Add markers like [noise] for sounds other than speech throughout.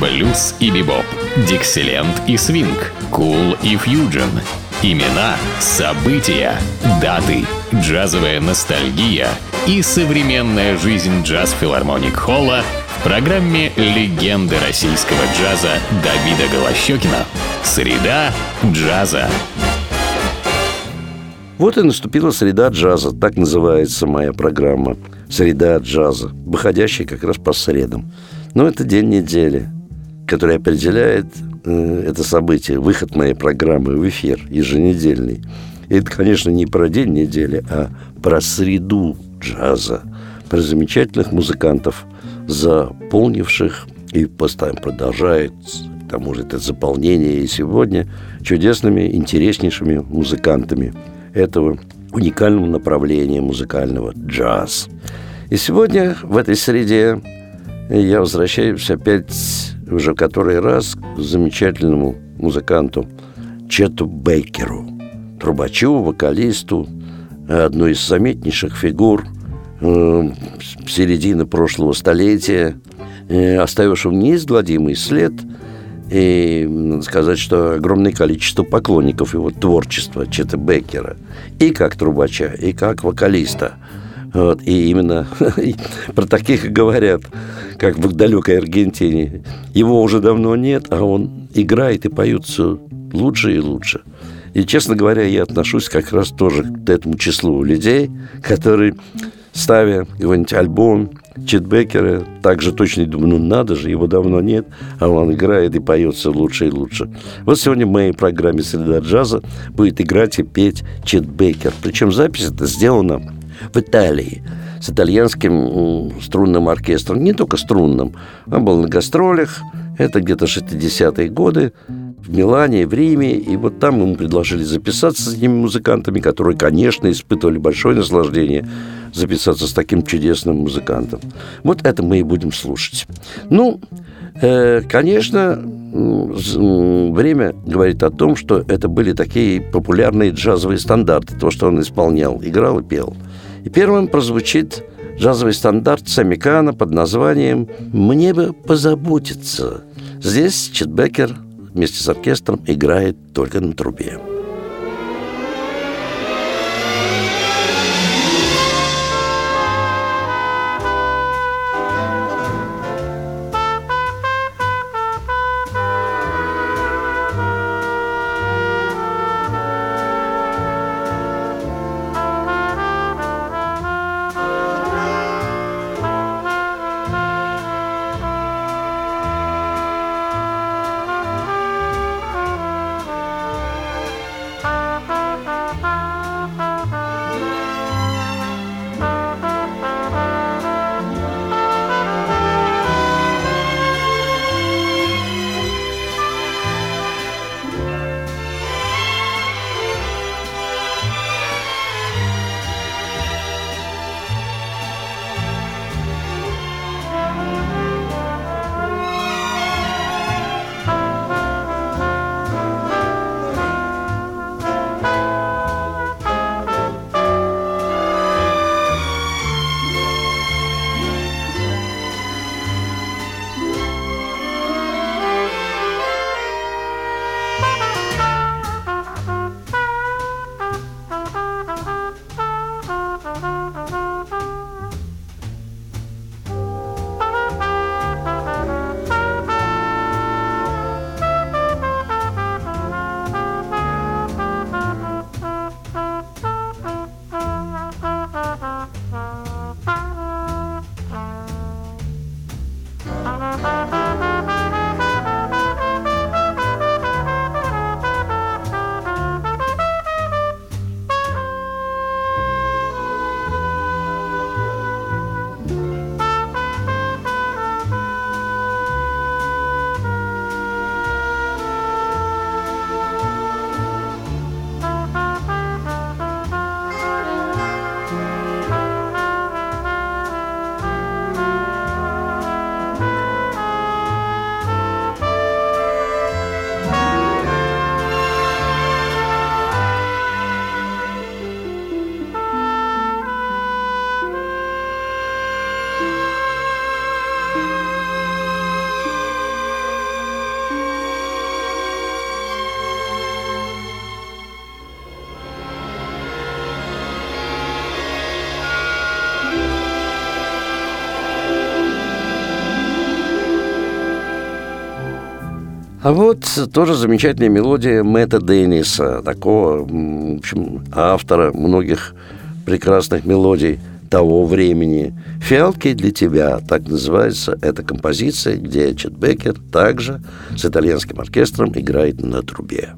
Блюз и бибоп, дикселент и свинг, кул и фьюджен. Имена, события, даты, джазовая ностальгия и современная жизнь джаз-филармоник Холла в программе «Легенды российского джаза» Давида Голощекина. Среда джаза. Вот и наступила среда джаза, так называется моя программа. Среда джаза, выходящая как раз по средам. Но это день недели, который определяет э, это событие, выход моей программы в эфир еженедельный. И это, конечно, не про день недели, а про среду джаза, про замечательных музыкантов, заполнивших и постоянно продолжает к тому же это заполнение и сегодня чудесными, интереснейшими музыкантами – этого уникального направления музыкального джаз. И сегодня в этой среде я возвращаюсь опять уже который раз к замечательному музыканту Чету Бейкеру, трубачу, вокалисту, одной из заметнейших фигур э, середины прошлого столетия, э, оставившего неизгладимый след – и надо сказать, что огромное количество поклонников его творчества Чета Беккера. И как трубача, и как вокалиста. Вот, и именно [laughs] про таких говорят, как в далекой Аргентине. Его уже давно нет, а он играет и поет все лучше и лучше. И, честно говоря, я отношусь как раз тоже к этому числу людей, которые, ставя какой-нибудь альбом Чет Беккера, также точно думаю, ну надо же, его давно нет, а он играет и поется лучше и лучше. Вот сегодня в моей программе «Среда джаза» будет играть и петь Чет Беккер. Причем запись это сделана в Италии с итальянским струнным оркестром, не только струнным, он был на гастролях, это где-то 60-е годы, в Милане, в Риме, и вот там ему предложили записаться с этими музыкантами, которые, конечно, испытывали большое наслаждение записаться с таким чудесным музыкантом. Вот это мы и будем слушать. Ну, э, конечно, время говорит о том, что это были такие популярные джазовые стандарты, то, что он исполнял, играл и пел. И первым прозвучит джазовый стандарт Самикана под названием «Мне бы позаботиться». Здесь Чет Беккер вместе с оркестром играет только на трубе. А вот тоже замечательная мелодия Мэтта Денниса, такого, в общем, автора многих прекрасных мелодий того времени. «Фиалки для тебя» – так называется эта композиция, где Чет Беккер также с итальянским оркестром играет на трубе.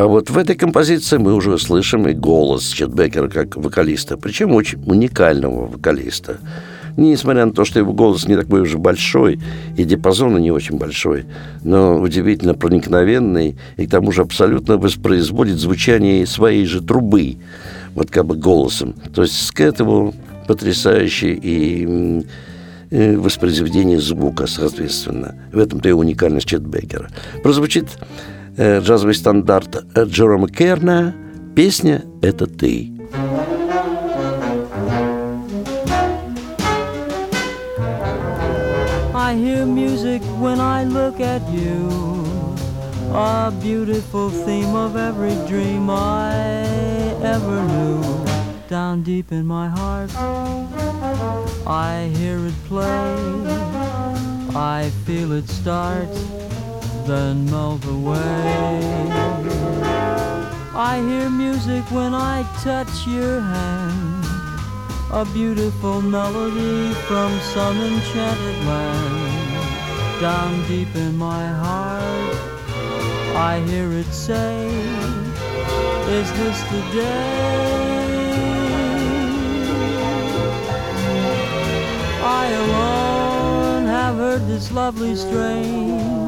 А вот в этой композиции мы уже слышим и голос Чет Беккера как вокалиста, причем очень уникального вокалиста. Несмотря на то, что его голос не такой уже большой, и диапазон не очень большой, но удивительно проникновенный, и к тому же абсолютно воспроизводит звучание своей же трубы, вот как бы голосом. То есть к этому потрясающий и воспроизведение звука, соответственно. В этом-то и уникальность Чет Беккера. Прозвучит джазовый стандарт Джерома Керна. Песня «Это ты». I hear music when I look at you, a beautiful theme of every dream I ever knew. Down deep in my heart, I hear it play, I feel it start then melt away. I hear music when I touch your hand, a beautiful melody from some enchanted land. Down deep in my heart, I hear it say, Is this the day? I alone have heard this lovely strain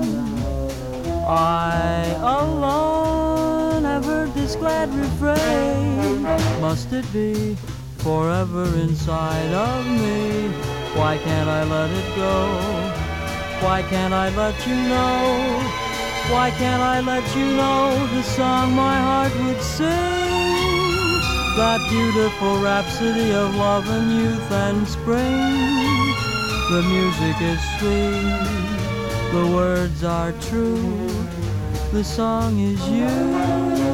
I alone have heard this glad refrain. Must it be forever inside of me? Why can't I let it go? Why can't I let you know? Why can't I let you know the song my heart would sing? That beautiful rhapsody of love and youth and spring. The music is sweet, the words are true, the song is you.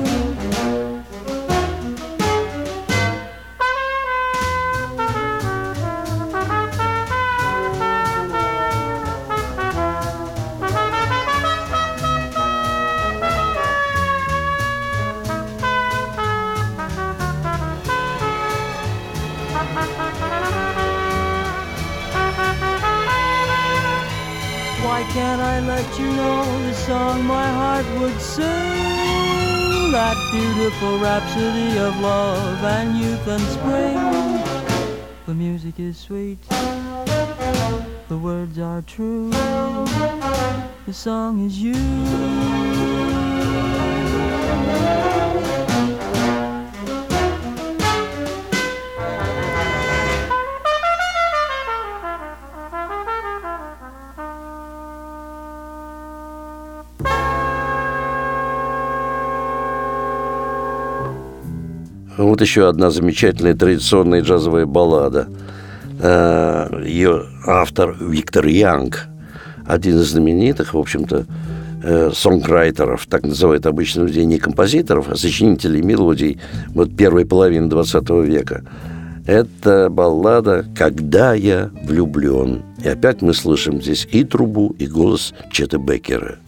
Rhapsody of love and youth and spring. The music is sweet, the words are true, the song is you. Вот еще одна замечательная традиционная джазовая баллада. Э, Ее автор Виктор Янг, один из знаменитых, в общем-то, э, сонграйтеров, так называют обычно людей не композиторов, а сочинителей мелодий вот первой половины 20 века. Это баллада «Когда я влюблен». И опять мы слышим здесь и трубу, и голос Чета Беккера –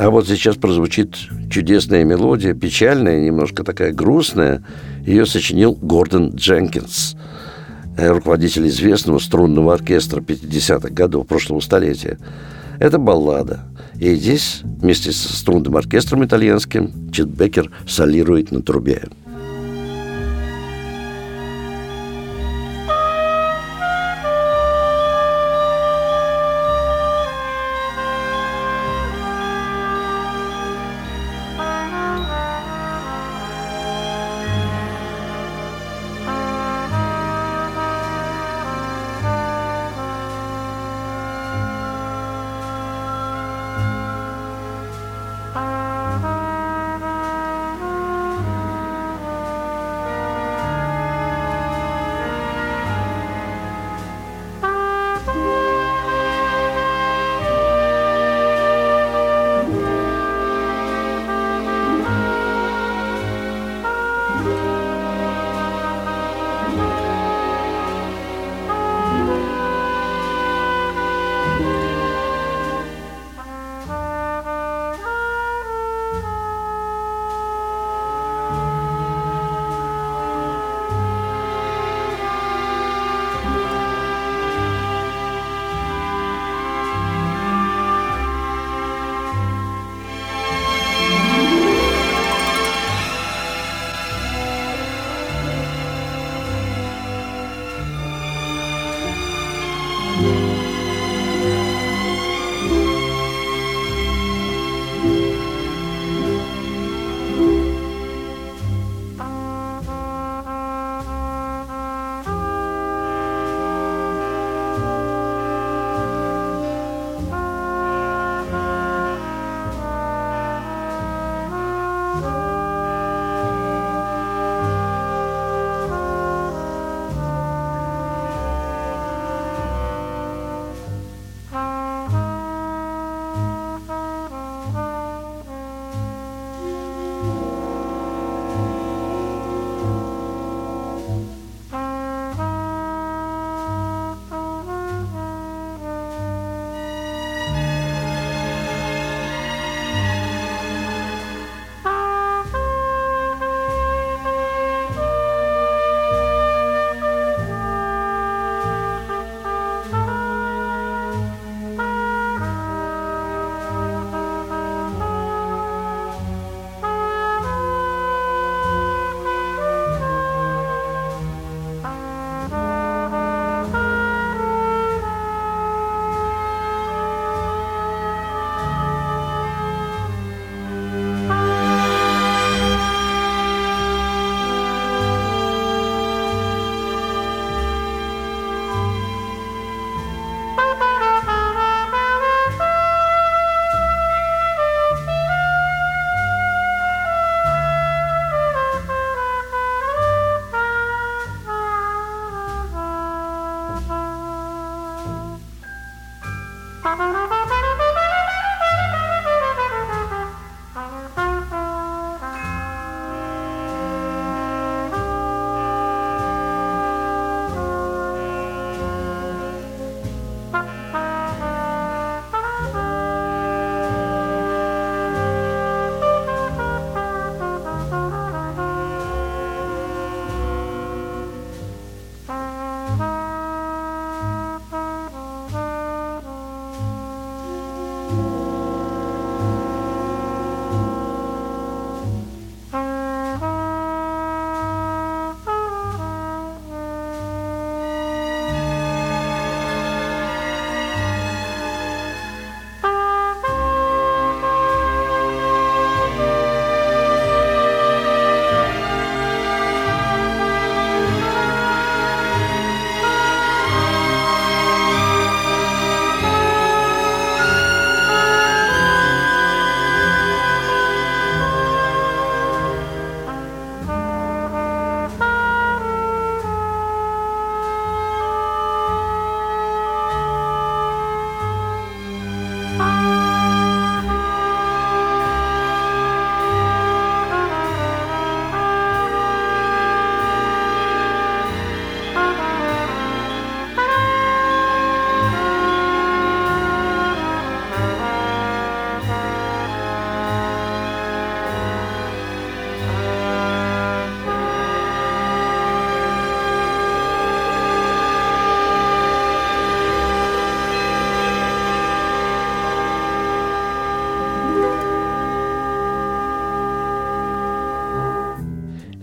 А вот сейчас прозвучит чудесная мелодия, печальная, немножко такая грустная. Ее сочинил Гордон Дженкинс, э, руководитель известного струнного оркестра 50-х годов прошлого столетия. Это баллада. И здесь вместе со струнным оркестром итальянским Чет Беккер солирует на трубе.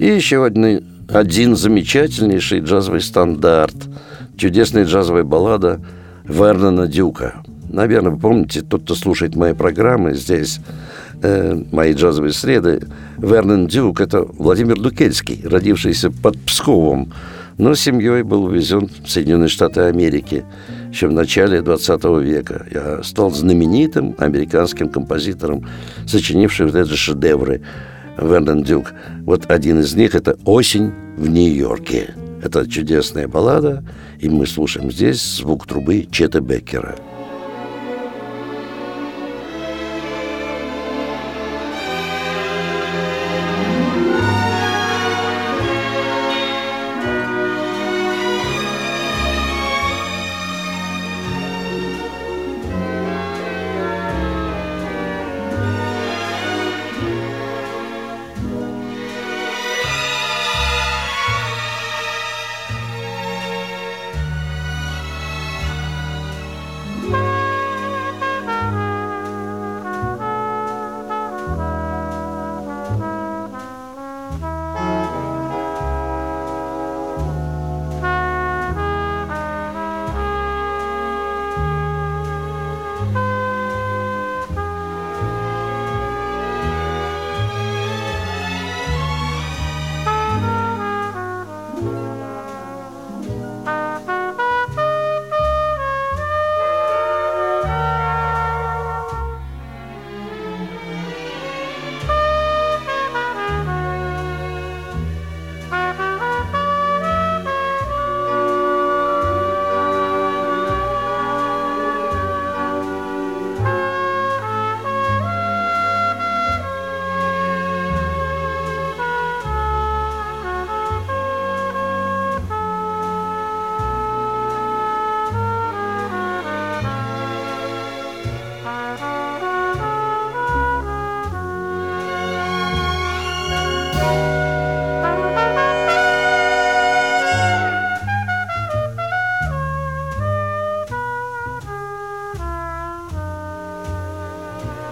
И еще один, один замечательнейший джазовый стандарт, чудесная джазовая баллада Вернона Дюка. Наверное, вы помните, тот, кто слушает мои программы здесь, э, мои джазовые среды, Вернон Дюк – это Владимир Дукельский, родившийся под Псковом, но семьей был увезен в Соединенные Штаты Америки еще в начале 20 века. Я стал знаменитым американским композитором, сочинившим вот эти шедевры Вернон Дюк. Вот один из них – это «Осень в Нью-Йорке». Это чудесная баллада, и мы слушаем здесь звук трубы Чета Беккера –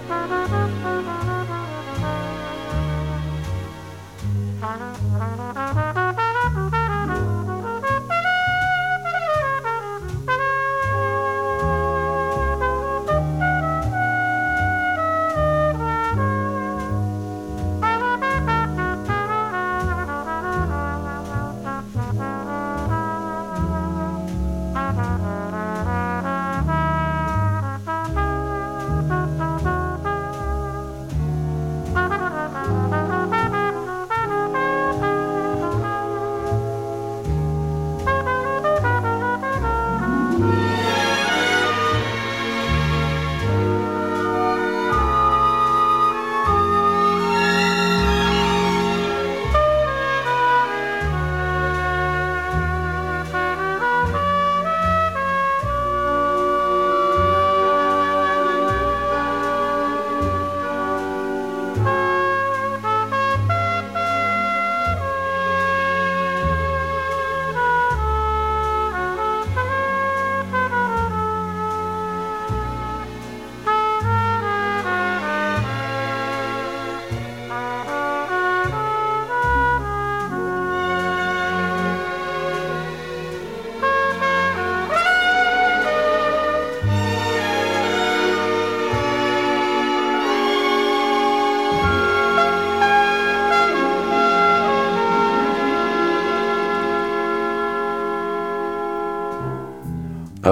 А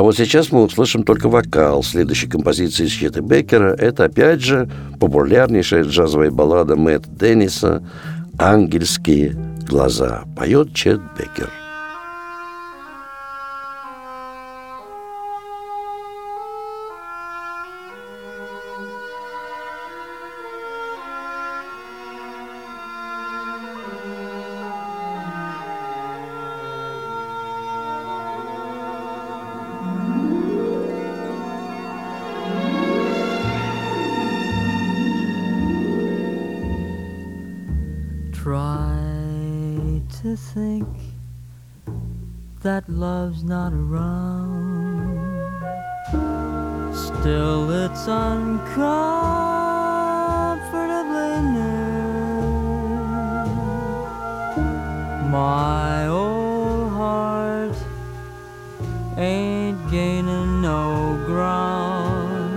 вот сейчас мы услышим только вокал следующей композиции Счета Беккера. Это, опять же, популярнейшая джазовая баллада Мэтта Денниса «Ангельские глаза». Поет Чет Беккер. My old heart ain't gaining no ground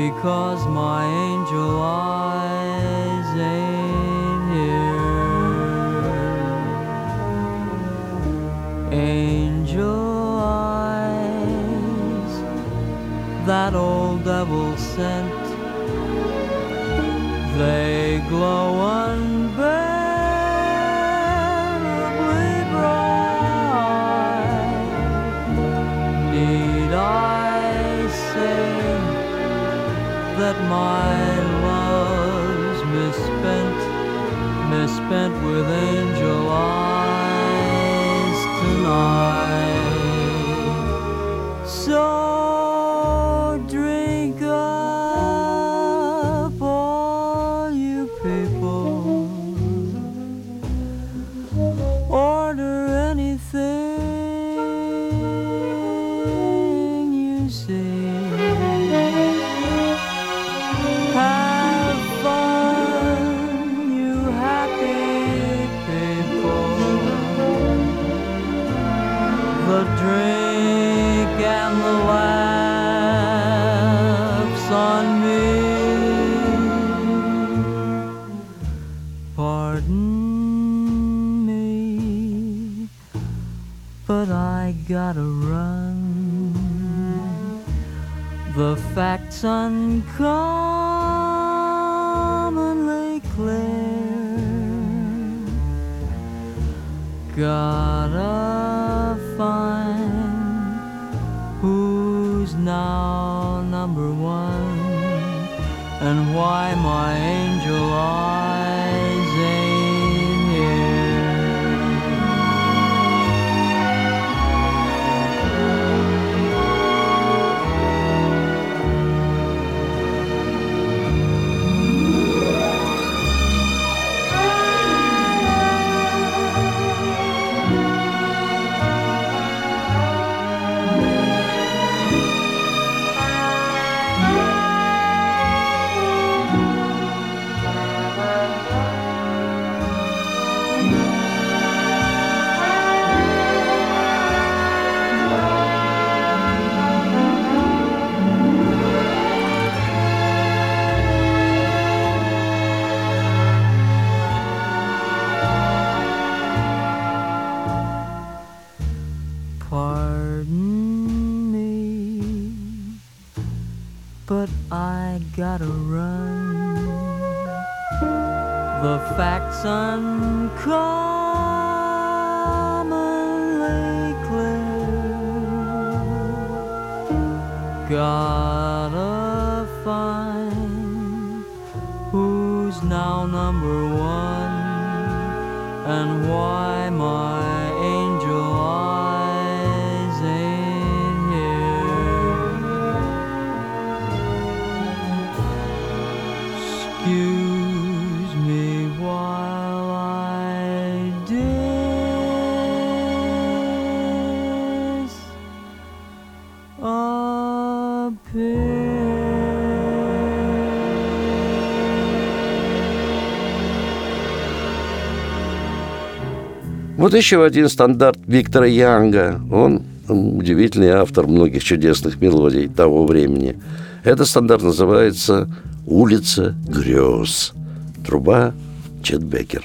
because my angel eyes ain't here. Angel eyes, that old devil sent, they glow that my love's misspent, misspent with angel eyes facts uncovered. Вот еще один стандарт Виктора Янга. Он удивительный автор многих чудесных мелодий того времени. Этот стандарт называется «Улица грез». Труба Чет Беккер.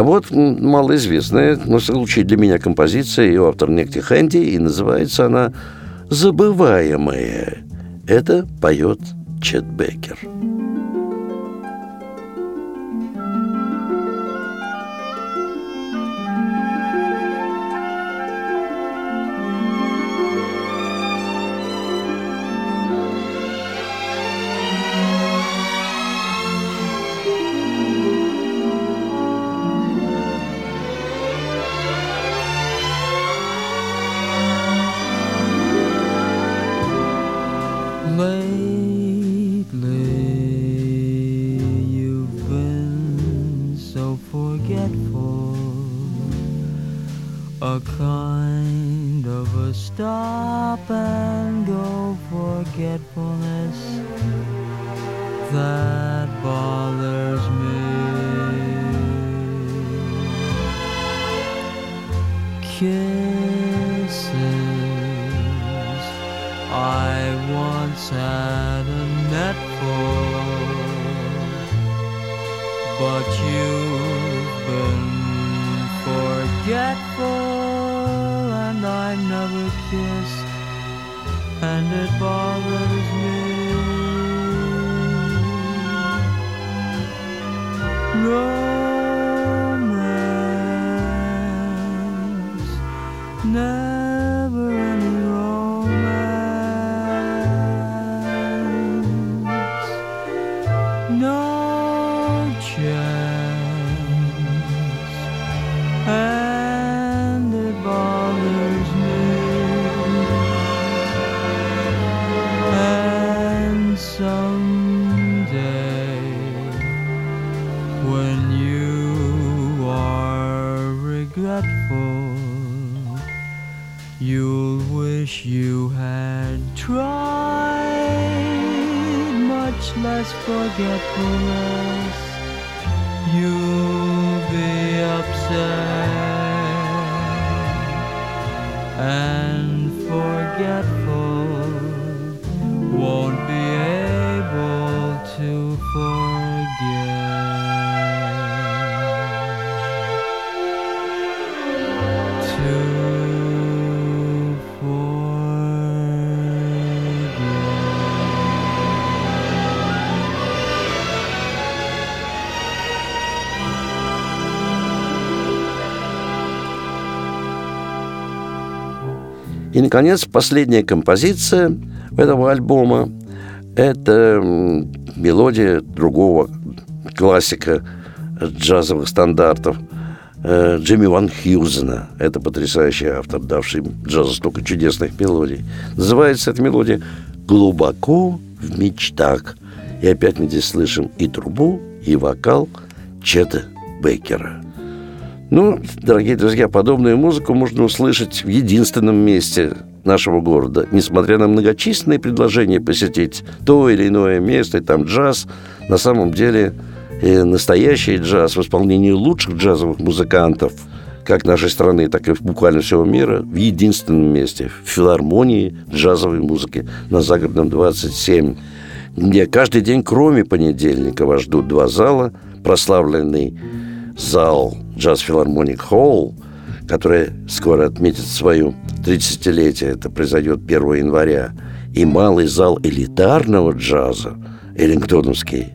А вот малоизвестная, но в случае для меня композиция, ее автор Некти Хэнди, и называется она «Забываемая». Это поет Чет Бекер. romance now. И, наконец, последняя композиция этого альбома – это мелодия другого классика джазовых стандартов э, Джимми Ван Хьюзена. Это потрясающий автор, давший джазу столько чудесных мелодий. Называется эта мелодия «Глубоко в мечтах». И опять мы здесь слышим и трубу, и вокал Чета Бейкера – ну, дорогие друзья, подобную музыку можно услышать в единственном месте нашего города. Несмотря на многочисленные предложения посетить то или иное место, и там джаз, на самом деле э, настоящий джаз в исполнении лучших джазовых музыкантов как нашей страны, так и буквально всего мира, в единственном месте, в филармонии джазовой музыки на Загородном 27, где каждый день, кроме понедельника, вас ждут два зала, прославленный зал Джаз Филармоник Холл, который скоро отметит свою 30-летие, это произойдет 1 января, и малый зал элитарного джаза, Эллингтоновский,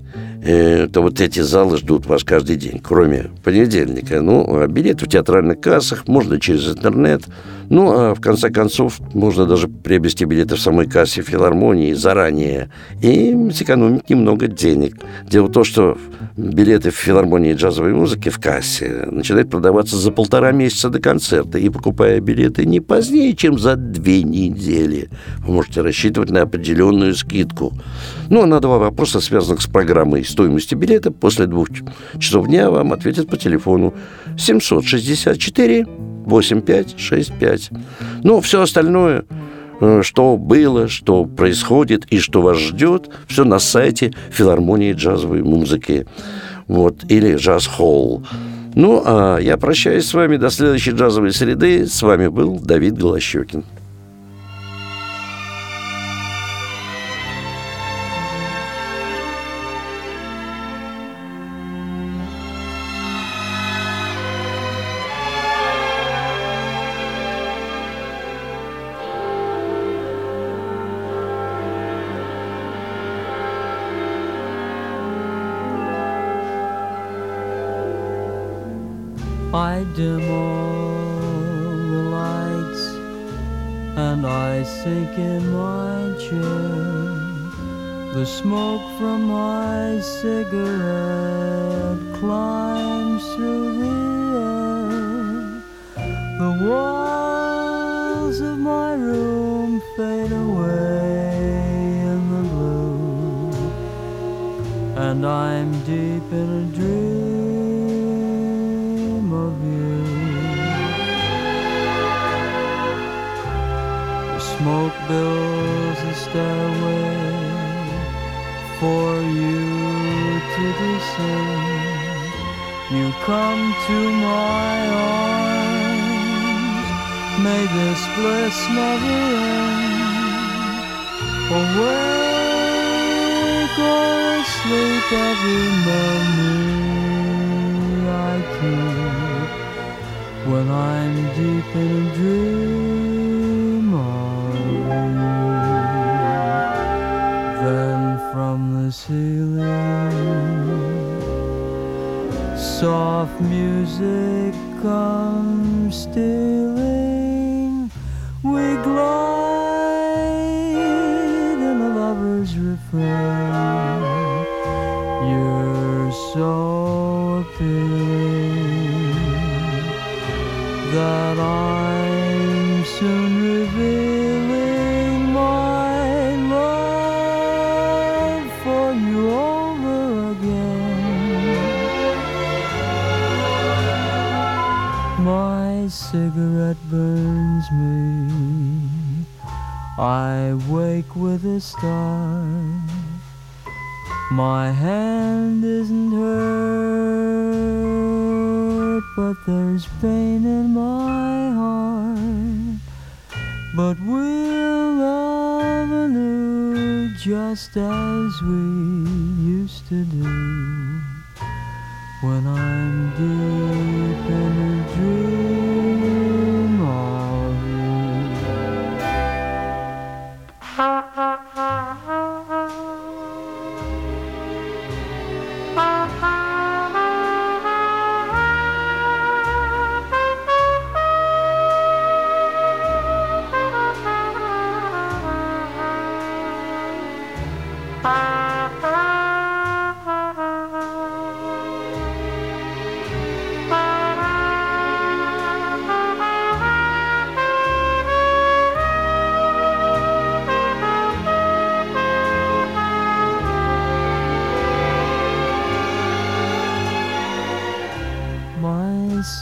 э, то вот эти залы ждут вас каждый день, кроме понедельника. Ну, а билеты в театральных кассах можно через интернет – ну, а в конце концов, можно даже приобрести билеты в самой кассе филармонии заранее и сэкономить немного денег. Дело в том, что билеты в филармонии джазовой музыки в кассе начинают продаваться за полтора месяца до концерта. И покупая билеты не позднее, чем за две недели, вы можете рассчитывать на определенную скидку. Ну, а на два вопроса, связанных с программой стоимости билета, после двух часов дня вам ответят по телефону 764 8565. Ну, все остальное, э, что было, что происходит и что вас ждет, все на сайте филармонии джазовой музыки. Вот, или джаз-холл. Ну, а я прощаюсь с вами до следующей джазовой среды. С вами был Давид Голощекин. The smoke from my cigarette climbs through the air. The walls of my room fade away in the blue, and I'm deep in a dream of you. The smoke builds a stairway for you to descend. You come to my arms. May this bliss never end. Oh, Awake or oh, asleep, every memory I keep when I'm deep in a dream ceiling, soft music comes stealing. We glide in a lover's refrain. You're so appealing that I'm cigarette burns me. I wake with a start. My hand isn't hurt, but there's pain in my heart. But we'll love anew just as we used to do. When I'm deep in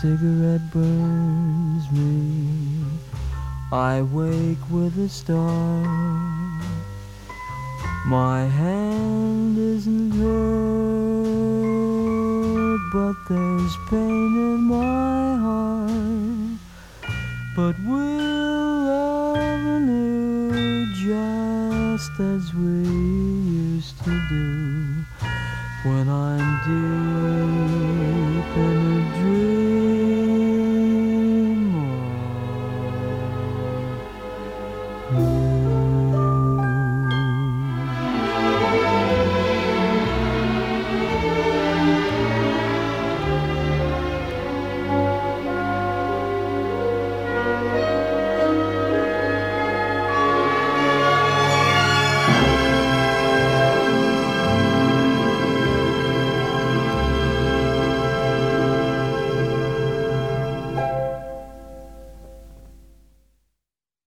cigarette burns me. I wake with a start.